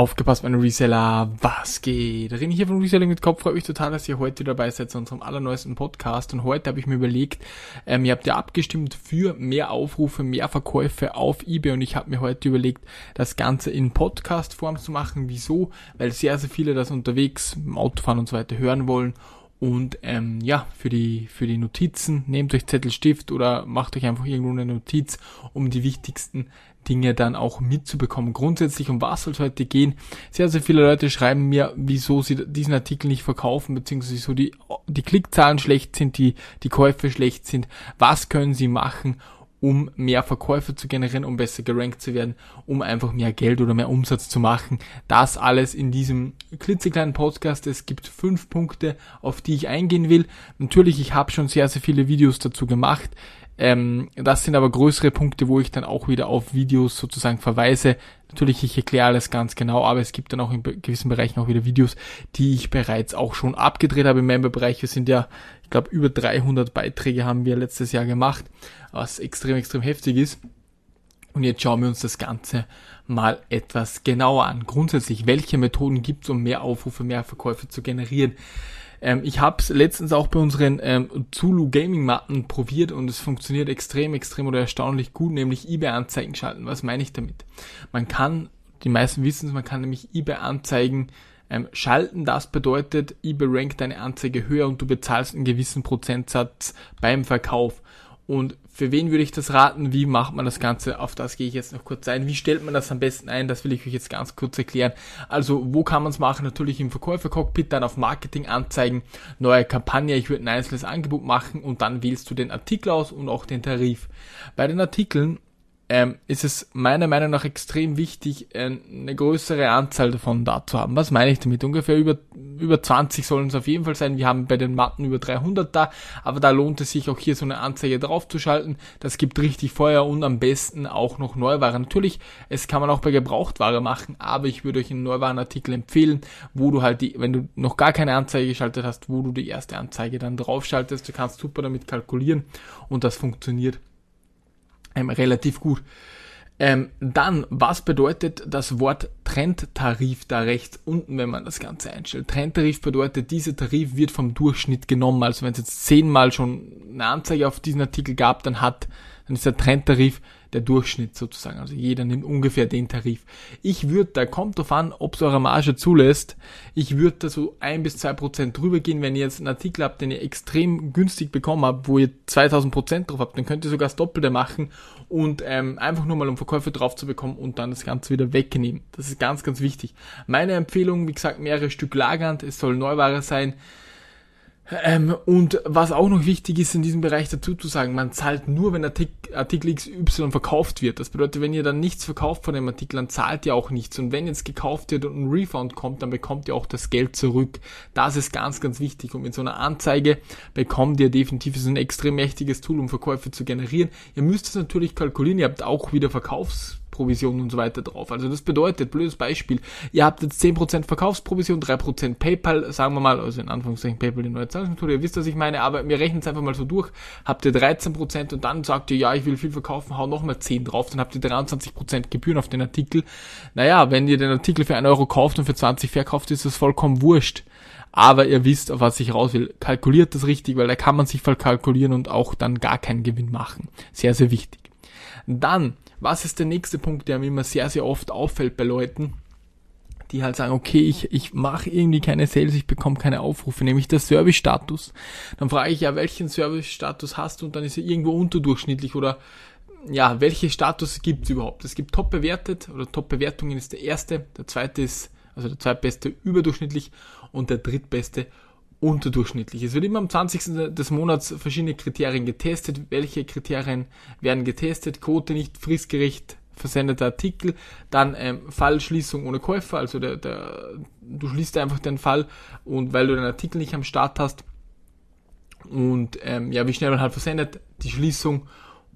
Aufgepasst, meine Reseller, was geht? René hier von Reselling mit Kopf, freut mich total, dass ihr heute dabei seid zu unserem allerneuesten Podcast. Und heute habe ich mir überlegt, ähm, ihr habt ja abgestimmt für mehr Aufrufe, mehr Verkäufe auf eBay und ich habe mir heute überlegt, das Ganze in Podcast-Form zu machen. Wieso? Weil sehr, sehr viele das unterwegs im Autofahren und so weiter hören wollen und ähm, ja, für die, für die Notizen, nehmt euch Zettel, Stift oder macht euch einfach irgendwo eine Notiz, um die wichtigsten Dinge dann auch mitzubekommen. Grundsätzlich, um was soll es heute gehen? Sehr, sehr viele Leute schreiben mir, wieso sie diesen Artikel nicht verkaufen, beziehungsweise wieso die, die Klickzahlen schlecht sind, die, die Käufe schlecht sind. Was können sie machen, um mehr Verkäufe zu generieren, um besser gerankt zu werden, um einfach mehr Geld oder mehr Umsatz zu machen. Das alles in diesem klitzekleinen Podcast. Es gibt fünf Punkte, auf die ich eingehen will. Natürlich, ich habe schon sehr, sehr viele Videos dazu gemacht. Ähm, das sind aber größere Punkte, wo ich dann auch wieder auf Videos sozusagen verweise. Natürlich, ich erkläre alles ganz genau, aber es gibt dann auch in gewissen Bereichen auch wieder Videos, die ich bereits auch schon abgedreht habe im Memberbereich. Wir sind ja, ich glaube, über 300 Beiträge haben wir letztes Jahr gemacht, was extrem, extrem heftig ist. Und jetzt schauen wir uns das Ganze mal etwas genauer an. Grundsätzlich, welche Methoden gibt es, um mehr Aufrufe, mehr Verkäufe zu generieren? Ähm, ich habe es letztens auch bei unseren ähm, Zulu Gaming Matten probiert und es funktioniert extrem, extrem oder erstaunlich gut, nämlich eBay-Anzeigen schalten. Was meine ich damit? Man kann, die meisten wissen es, man kann nämlich eBay-Anzeigen ähm, schalten. Das bedeutet, eBay rankt deine Anzeige höher und du bezahlst einen gewissen Prozentsatz beim Verkauf. Und für wen würde ich das raten? Wie macht man das Ganze? Auf das gehe ich jetzt noch kurz ein. Wie stellt man das am besten ein? Das will ich euch jetzt ganz kurz erklären. Also, wo kann man es machen? Natürlich im Verkäufercockpit, dann auf Marketing anzeigen, neue Kampagne. Ich würde ein einzelnes Angebot machen und dann wählst du den Artikel aus und auch den Tarif. Bei den Artikeln ähm, ist es meiner Meinung nach extrem wichtig, äh, eine größere Anzahl davon da zu haben. Was meine ich damit? Ungefähr über, über 20 sollen es auf jeden Fall sein. Wir haben bei den Matten über 300 da, aber da lohnt es sich auch hier so eine Anzeige draufzuschalten. Das gibt richtig Feuer und am besten auch noch Neuware. Natürlich, es kann man auch bei Gebrauchtware machen, aber ich würde euch einen Neuwarenartikel empfehlen, wo du halt die, wenn du noch gar keine Anzeige geschaltet hast, wo du die erste Anzeige dann draufschaltest. Du kannst super damit kalkulieren und das funktioniert ähm, relativ gut. Ähm, dann, was bedeutet das Wort Trendtarif da rechts unten, wenn man das Ganze einstellt? Trendtarif bedeutet, dieser Tarif wird vom Durchschnitt genommen. Also wenn es jetzt zehnmal schon eine Anzeige auf diesen Artikel gab, dann hat, dann ist der Trendtarif der Durchschnitt sozusagen. Also jeder nimmt ungefähr den Tarif. Ich würde, da kommt drauf an, ob es eure Marge zulässt, ich würde da so ein bis zwei Prozent drüber gehen, wenn ihr jetzt einen Artikel habt, den ihr extrem günstig bekommen habt, wo ihr 2000 Prozent drauf habt, dann könnt ihr sogar das Doppelte machen und ähm, einfach nur mal um Verkäufe drauf zu bekommen und dann das Ganze wieder wegnehmen. Das ist ganz, ganz wichtig. Meine Empfehlung, wie gesagt, mehrere Stück lagernd, es soll Neuware sein. Ähm, und was auch noch wichtig ist in diesem Bereich dazu zu sagen, man zahlt nur, wenn Artik Artikel XY verkauft wird. Das bedeutet, wenn ihr dann nichts verkauft von dem Artikel, dann zahlt ihr auch nichts. Und wenn jetzt gekauft wird und ein Refund kommt, dann bekommt ihr auch das Geld zurück. Das ist ganz, ganz wichtig. Und mit so einer Anzeige bekommt ihr definitiv, ist ein extrem mächtiges Tool, um Verkäufe zu generieren. Ihr müsst es natürlich kalkulieren. Ihr habt auch wieder Verkaufs Provision und so weiter drauf. Also das bedeutet, blödes Beispiel, ihr habt jetzt 10% Verkaufsprovision, 3% PayPal, sagen wir mal, also in Anführungszeichen PayPal die neue Zahlungsmethode, ihr wisst, was ich meine, aber wir rechnen es einfach mal so durch, habt ihr 13% und dann sagt ihr, ja, ich will viel verkaufen, hau nochmal 10 drauf, dann habt ihr 23% Gebühren auf den Artikel. Naja, wenn ihr den Artikel für 1 Euro kauft und für 20 verkauft, ist das vollkommen wurscht aber ihr wisst, auf was ich raus will. Kalkuliert das richtig, weil da kann man sich verkalkulieren und auch dann gar keinen Gewinn machen. Sehr, sehr wichtig. Dann, was ist der nächste Punkt, der mir immer sehr, sehr oft auffällt bei Leuten? die halt sagen, okay, ich, ich mache irgendwie keine Sales, ich bekomme keine Aufrufe, nämlich der Service-Status. Dann frage ich ja, welchen Service-Status hast du und dann ist er irgendwo unterdurchschnittlich oder ja, welche Status gibt es überhaupt? Es gibt top bewertet oder top Bewertungen ist der erste, der zweite ist, also der zweitbeste überdurchschnittlich und der drittbeste unterdurchschnittlich. Es wird immer am 20. des Monats verschiedene Kriterien getestet. Welche Kriterien werden getestet? Quote nicht fristgerecht versendeter Artikel, dann ähm, Fallschließung ohne Käufer, also der, der, du schließt einfach den Fall und weil du den Artikel nicht am Start hast und ähm, ja, wie schnell man halt versendet, die Schließung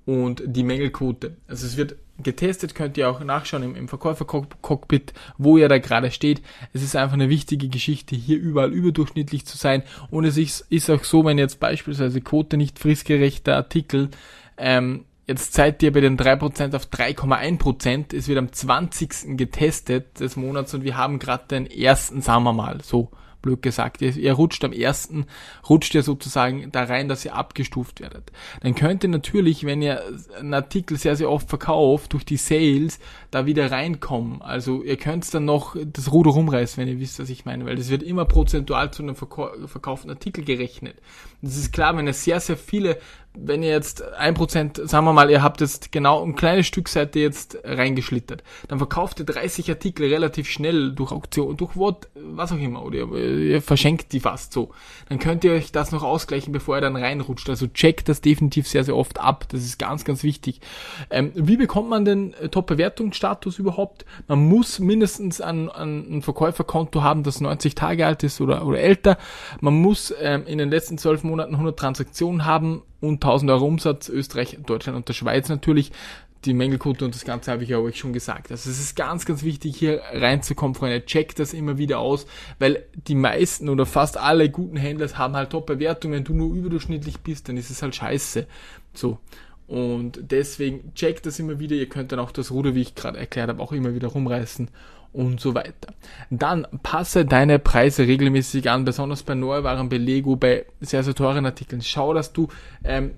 und die Mängelquote. Also es wird getestet, könnt ihr auch nachschauen im, im Verkäufer-Cockpit, wo ihr da gerade steht. Es ist einfach eine wichtige Geschichte, hier überall überdurchschnittlich zu sein. Und es ist, ist auch so, wenn jetzt beispielsweise Quote nicht fristgerechter Artikel ähm, Jetzt seid ihr bei den 3% auf 3,1%. Es wird am 20. getestet des Monats und wir haben gerade den ersten, sagen wir mal, so blöd gesagt. Ihr, ihr rutscht am ersten, rutscht ihr sozusagen da rein, dass ihr abgestuft werdet. Dann könnt ihr natürlich, wenn ihr einen Artikel sehr, sehr oft verkauft, durch die Sales, da wieder reinkommen. Also ihr könnt dann noch das Ruder rumreißen, wenn ihr wisst, was ich meine, weil das wird immer prozentual zu einem verkauften Artikel gerechnet. Das ist klar, wenn ihr sehr, sehr viele wenn ihr jetzt ein Prozent, sagen wir mal, ihr habt jetzt genau ein kleines Stück ihr jetzt reingeschlittert, dann verkauft ihr 30 Artikel relativ schnell durch Auktion, durch Wort, was auch immer, oder ihr, ihr, verschenkt die fast so. Dann könnt ihr euch das noch ausgleichen, bevor ihr dann reinrutscht. Also checkt das definitiv sehr, sehr oft ab. Das ist ganz, ganz wichtig. Ähm, wie bekommt man den Top-Bewertungsstatus überhaupt? Man muss mindestens ein, ein, Verkäuferkonto haben, das 90 Tage alt ist oder, oder älter. Man muss ähm, in den letzten 12 Monaten 100 Transaktionen haben und 1000 Euro Umsatz, Österreich, Deutschland und der Schweiz natürlich. Die Mängelquote und das Ganze habe ich ja euch schon gesagt. Also es ist ganz, ganz wichtig, hier reinzukommen, Freunde. Checkt das immer wieder aus, weil die meisten oder fast alle guten Händler haben halt Top-Bewertungen. Wenn du nur überdurchschnittlich bist, dann ist es halt scheiße. So. Und deswegen checkt das immer wieder. Ihr könnt dann auch das Ruder, wie ich gerade erklärt habe, auch immer wieder rumreißen und so weiter. Dann passe deine Preise regelmäßig an, besonders bei Neuwaren, bei Lego, bei sehr, sehr teuren Artikeln. Schau, dass du ähm,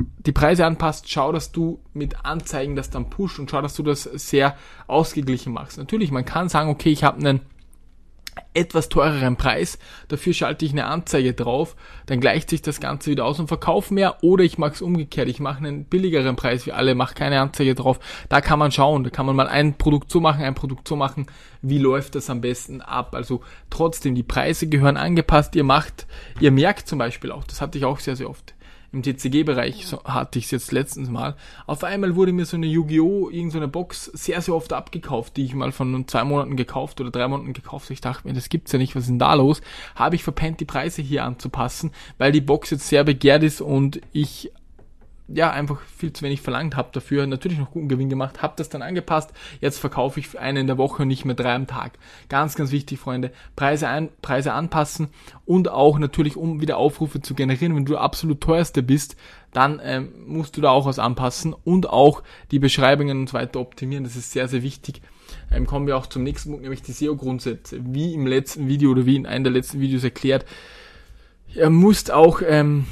die Preise anpasst, schau, dass du mit Anzeigen das dann pusht und schau, dass du das sehr ausgeglichen machst. Natürlich, man kann sagen, okay, ich habe einen etwas teureren Preis, dafür schalte ich eine Anzeige drauf, dann gleicht sich das Ganze wieder aus und verkaufe mehr oder ich mache es umgekehrt, ich mache einen billigeren Preis wie alle, mache keine Anzeige drauf, da kann man schauen, da kann man mal ein Produkt so machen, ein Produkt so machen, wie läuft das am besten ab, also trotzdem, die Preise gehören angepasst, ihr macht, ihr merkt zum Beispiel auch, das hatte ich auch sehr, sehr oft, im TCG-Bereich so hatte ich es jetzt letztens mal. Auf einmal wurde mir so eine Yu-Gi-Oh! irgendeine Box sehr, sehr oft abgekauft, die ich mal von zwei Monaten gekauft oder drei Monaten gekauft. Ich dachte mir, das gibt's ja nicht, was ist denn da los? Habe ich verpennt, die Preise hier anzupassen, weil die Box jetzt sehr begehrt ist und ich ja, einfach viel zu wenig verlangt habe dafür, natürlich noch guten Gewinn gemacht, habe das dann angepasst, jetzt verkaufe ich einen in der Woche und nicht mehr drei am Tag. Ganz, ganz wichtig, Freunde, Preise, ein, Preise anpassen und auch natürlich, um wieder Aufrufe zu generieren, wenn du absolut teuerste bist, dann ähm, musst du da auch was anpassen und auch die Beschreibungen und so weiter optimieren, das ist sehr, sehr wichtig. Ähm, kommen wir auch zum nächsten Punkt, nämlich die SEO-Grundsätze. Wie im letzten Video oder wie in einem der letzten Videos erklärt, ihr müsst auch ähm,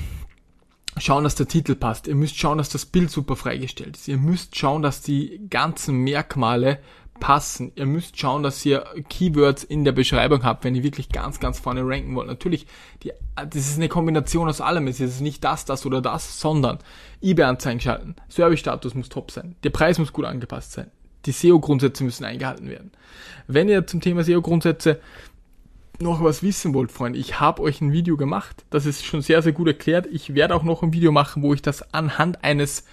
schauen, dass der Titel passt. Ihr müsst schauen, dass das Bild super freigestellt ist. Ihr müsst schauen, dass die ganzen Merkmale passen. Ihr müsst schauen, dass ihr Keywords in der Beschreibung habt, wenn ihr wirklich ganz, ganz vorne ranken wollt. Natürlich, die, das ist eine Kombination aus allem. Es ist nicht das, das oder das, sondern eBay-Anzeigen schalten. Service-Status muss top sein. Der Preis muss gut angepasst sein. Die SEO-Grundsätze müssen eingehalten werden. Wenn ihr zum Thema SEO-Grundsätze noch was wissen wollt, Freunde, ich habe euch ein Video gemacht. Das ist schon sehr, sehr gut erklärt. Ich werde auch noch ein Video machen, wo ich das anhand eines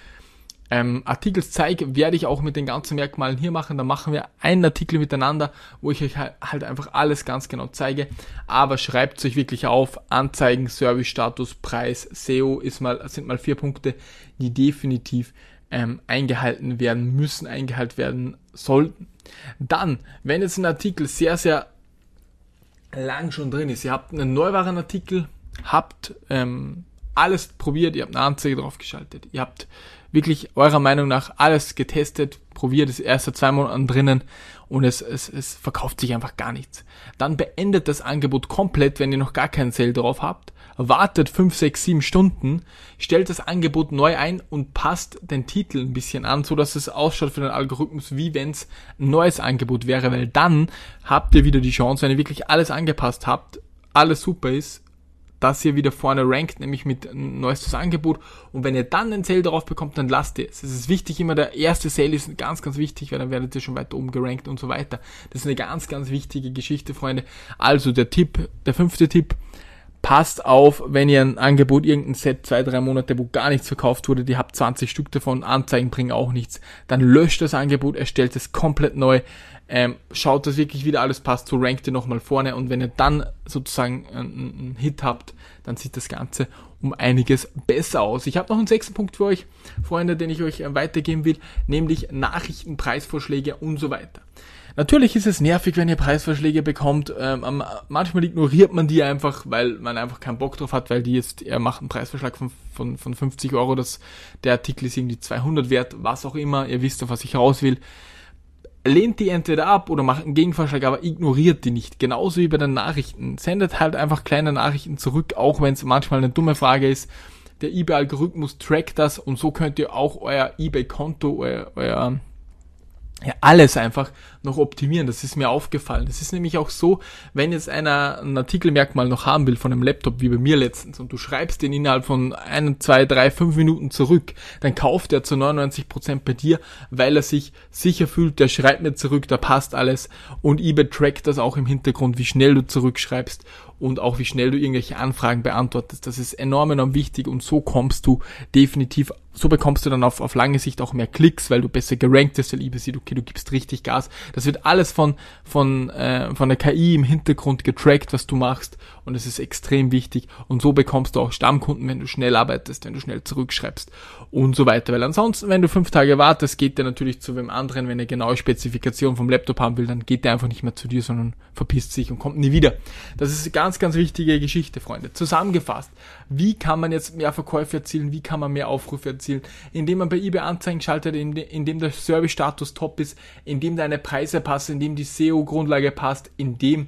ähm, Artikels zeige, werde ich auch mit den ganzen Merkmalen hier machen. Da machen wir einen Artikel miteinander, wo ich euch halt einfach alles ganz genau zeige. Aber schreibt euch wirklich auf, Anzeigen, Service-Status, Preis, SEO ist mal, sind mal vier Punkte, die definitiv ähm, eingehalten werden müssen, eingehalten werden sollten. Dann, wenn jetzt ein Artikel sehr, sehr lang schon drin ist. Ihr habt einen Neuwarenartikel, habt ähm, alles probiert, ihr habt eine Anzeige draufgeschaltet, ihr habt wirklich eurer Meinung nach alles getestet, probiert es erst seit zwei Monaten drinnen und es, es, es verkauft sich einfach gar nichts. Dann beendet das Angebot komplett, wenn ihr noch gar keinen Sale drauf habt wartet 5, 6, 7 Stunden, stellt das Angebot neu ein und passt den Titel ein bisschen an, so dass es ausschaut für den Algorithmus, wie wenn es ein neues Angebot wäre, weil dann habt ihr wieder die Chance, wenn ihr wirklich alles angepasst habt, alles super ist, dass ihr wieder vorne rankt, nämlich mit neuestes Angebot. Und wenn ihr dann einen Sale darauf bekommt, dann lasst ihr es. Es ist wichtig, immer der erste Sale ist ganz, ganz wichtig, weil dann werdet ihr schon weiter oben gerankt und so weiter. Das ist eine ganz, ganz wichtige Geschichte, Freunde. Also der Tipp, der fünfte Tipp, passt auf, wenn ihr ein Angebot, irgendein Set, zwei, drei Monate, wo gar nichts verkauft wurde, die habt 20 Stück davon, Anzeigen bringen auch nichts, dann löscht das Angebot, erstellt es komplett neu, ähm, schaut, dass wirklich wieder alles passt, so rankt ihr nochmal vorne und wenn ihr dann sozusagen einen, einen Hit habt, dann sieht das Ganze um einiges besser aus. Ich habe noch einen sechsten Punkt für euch, Freunde, den ich euch weitergeben will, nämlich Nachrichten, Preisvorschläge und so weiter. Natürlich ist es nervig, wenn ihr Preisvorschläge bekommt. Ähm, manchmal ignoriert man die einfach, weil man einfach keinen Bock drauf hat, weil die jetzt, er macht einen Preisvorschlag von, von, von 50 Euro, das, der Artikel ist irgendwie 200 wert, was auch immer, ihr wisst, auf was ich raus will. Lehnt die entweder ab oder macht einen Gegenvorschlag, aber ignoriert die nicht. Genauso wie bei den Nachrichten. Sendet halt einfach kleine Nachrichten zurück, auch wenn es manchmal eine dumme Frage ist. Der eBay-Algorithmus trackt das und so könnt ihr auch euer eBay-Konto, euer, euer ja, alles einfach noch optimieren. Das ist mir aufgefallen. Das ist nämlich auch so, wenn jetzt einer ein Artikelmerkmal noch haben will von einem Laptop, wie bei mir letztens, und du schreibst den innerhalb von ein, zwei, drei, fünf Minuten zurück, dann kauft er zu 99 Prozent bei dir, weil er sich sicher fühlt, der schreibt mir zurück, da passt alles und eBay trackt das auch im Hintergrund, wie schnell du zurückschreibst und auch wie schnell du irgendwelche Anfragen beantwortest. Das ist enorm, enorm wichtig und so kommst du definitiv, so bekommst du dann auf, auf lange Sicht auch mehr Klicks, weil du besser gerankt bist, weil eBay okay, du gibst richtig Gas. Das wird alles von, von, äh, von der KI im Hintergrund getrackt, was du machst und es ist extrem wichtig und so bekommst du auch Stammkunden, wenn du schnell arbeitest, wenn du schnell zurückschreibst und so weiter. Weil ansonsten, wenn du fünf Tage wartest, geht der natürlich zu wem anderen, wenn er genaue Spezifikation vom Laptop haben will, dann geht der einfach nicht mehr zu dir, sondern verpisst sich und kommt nie wieder. Das ist ganz, ganz wichtige Geschichte, Freunde. Zusammengefasst, wie kann man jetzt mehr Verkäufe erzielen, wie kann man mehr Aufrufe erzielen, indem man bei eBay Anzeigen schaltet, indem der Service-Status top ist, indem deine Preise passen, indem die SEO-Grundlage passt, indem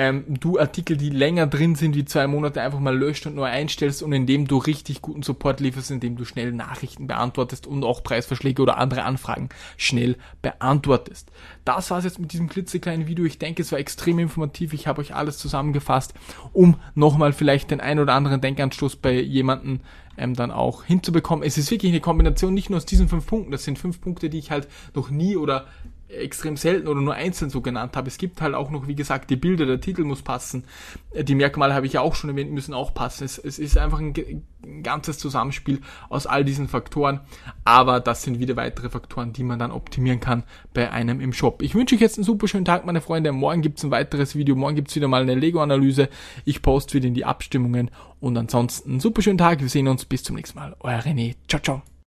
ähm, du Artikel, die länger drin sind wie zwei Monate, einfach mal löscht und neu einstellst und indem du richtig guten Support lieferst, indem du schnell Nachrichten beantwortest und auch Preisverschläge oder andere Anfragen schnell beantwortest. Das war's jetzt mit diesem klitzekleinen Video. Ich denke, es war extrem informativ. Ich habe euch alles zusammengefasst, um nochmal vielleicht den ein oder anderen Denkanstoß bei jemanden ähm, dann auch hinzubekommen. Es ist wirklich eine Kombination nicht nur aus diesen fünf Punkten. Das sind fünf Punkte, die ich halt noch nie oder extrem selten oder nur einzeln so genannt habe. Es gibt halt auch noch, wie gesagt, die Bilder, der Titel muss passen. Äh, die Merkmale habe ich ja auch schon erwähnt, müssen auch passen. Es, es ist einfach ein, ein, ganzes Zusammenspiel aus all diesen Faktoren. Aber das sind wieder weitere Faktoren, die man dann optimieren kann bei einem im Shop. Ich wünsche euch jetzt einen super schönen Tag, meine Freunde. Morgen gibt's ein weiteres Video. Morgen gibt's wieder mal eine Lego-Analyse. Ich poste wieder in die Abstimmungen. Und ansonsten einen super schönen Tag. Wir sehen uns. Bis zum nächsten Mal. Euer René. Ciao, ciao.